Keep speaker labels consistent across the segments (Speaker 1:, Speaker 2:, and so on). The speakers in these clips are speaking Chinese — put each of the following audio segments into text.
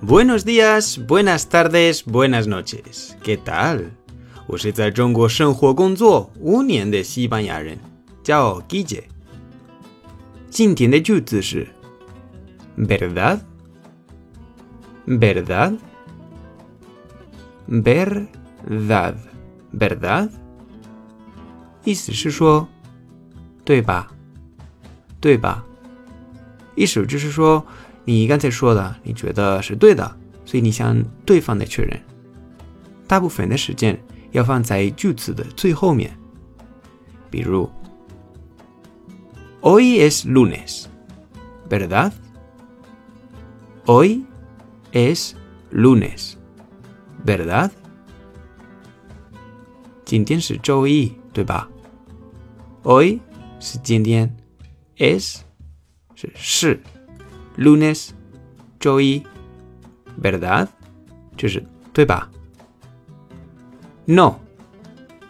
Speaker 1: Buenos días, buenas tardes, buenas noches. ¿Qué tal? 我是在中国生活工作五年的西班牙人，叫 Guille。今天的句子是 verdad, verdad, verdad, verdad，意思是说，对吧？对吧？意思就是说， 你刚才说的，你觉得是对的，所以你向对方的确认。大部分的时间要放在句子的最后面，比如，Hoy es lunes, ¿verdad? Hoy es lunes, ¿verdad? 今天是周一，对吧？Hoy 是今天，es 是是，lunes 周一，verdad 就是对吧？No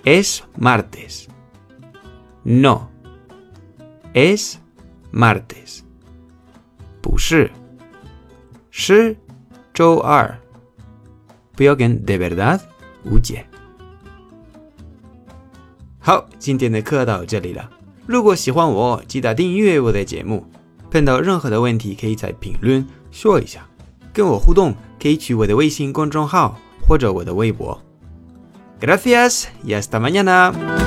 Speaker 1: es martes. No es martes. 不是，是周二。不要跟 de verdad 误解。好，今天的课到这里了。如果喜欢我，记得订阅我的节目。碰到任何的问题，可以在评论说一下，跟我互动可以去我的微信公众号或者我的微博。Gracias y hasta mañana.